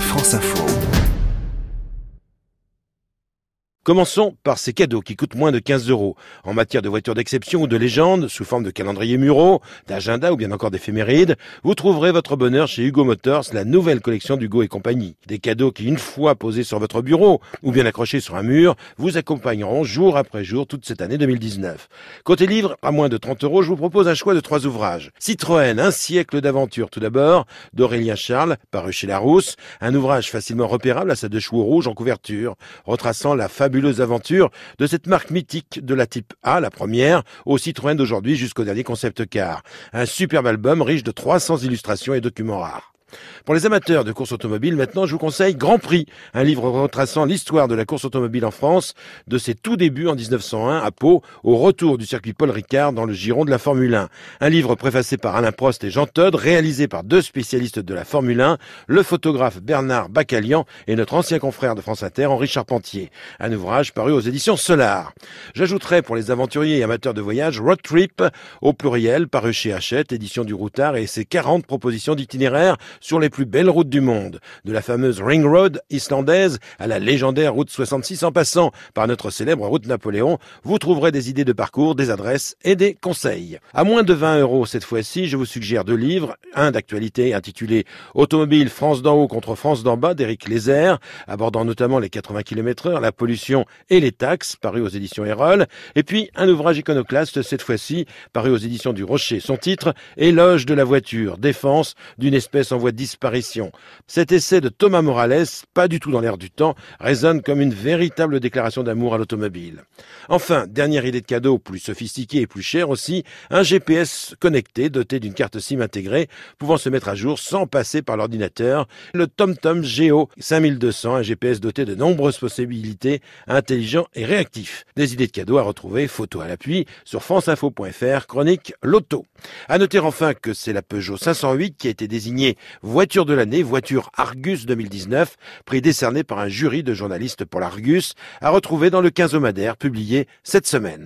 France Info. Commençons par ces cadeaux qui coûtent moins de 15 euros. En matière de voitures d'exception ou de légende, sous forme de calendrier muraux, d'agenda ou bien encore d'éphémérides, vous trouverez votre bonheur chez Hugo Motors, la nouvelle collection d'Hugo et compagnie. Des cadeaux qui, une fois posés sur votre bureau ou bien accrochés sur un mur, vous accompagneront jour après jour toute cette année 2019. Côté livre, à moins de 30 euros, je vous propose un choix de trois ouvrages. Citroën, un siècle d'aventure tout d'abord, d'Aurélien Charles, paru chez Larousse, un ouvrage facilement repérable à sa deux chevaux rouges en couverture, retraçant la aventures de cette marque mythique de la type A, la première, au Citroën d'aujourd'hui jusqu'au dernier concept car. Un superbe album riche de 300 illustrations et documents rares. Pour les amateurs de course automobile, maintenant, je vous conseille Grand Prix, un livre retraçant l'histoire de la course automobile en France, de ses tout débuts en 1901 à Pau, au retour du circuit Paul Ricard dans le giron de la Formule 1. Un livre préfacé par Alain Prost et Jean Todd, réalisé par deux spécialistes de la Formule 1, le photographe Bernard Bacalian et notre ancien confrère de France Inter, Henri Charpentier. Un ouvrage paru aux éditions Solar. J'ajouterai pour les aventuriers et amateurs de voyage Road Trip, au pluriel, paru chez Hachette, édition du Routard et ses 40 propositions d'itinéraires sur les plus belles routes du monde, de la fameuse Ring Road islandaise à la légendaire route 66 en passant par notre célèbre route Napoléon, vous trouverez des idées de parcours, des adresses et des conseils. À moins de 20 euros cette fois-ci, je vous suggère deux livres, un d'actualité intitulé Automobile France d'en haut contre France d'en bas d'Éric Lézère, abordant notamment les 80 km heure, la pollution et les taxes, paru aux éditions Erol, et puis un ouvrage iconoclaste cette fois-ci, paru aux éditions du Rocher. Son titre, Éloge de la voiture, défense d'une espèce en voie disparition. Cet essai de Thomas Morales, pas du tout dans l'air du temps, résonne comme une véritable déclaration d'amour à l'automobile. Enfin, dernière idée de cadeau, plus sophistiquée et plus chère aussi, un GPS connecté doté d'une carte SIM intégrée, pouvant se mettre à jour sans passer par l'ordinateur, le TomTom Geo 5200, un GPS doté de nombreuses possibilités, intelligent et réactif. Des idées de cadeaux à retrouver, photo à l'appui, sur franceinfo.fr, chronique Loto. À noter enfin que c'est la Peugeot 508 qui a été désignée voiture de l'année, voiture Argus 2019, prix décerné par un jury de journalistes pour l'Argus, à retrouver dans le 15 publié cette semaine.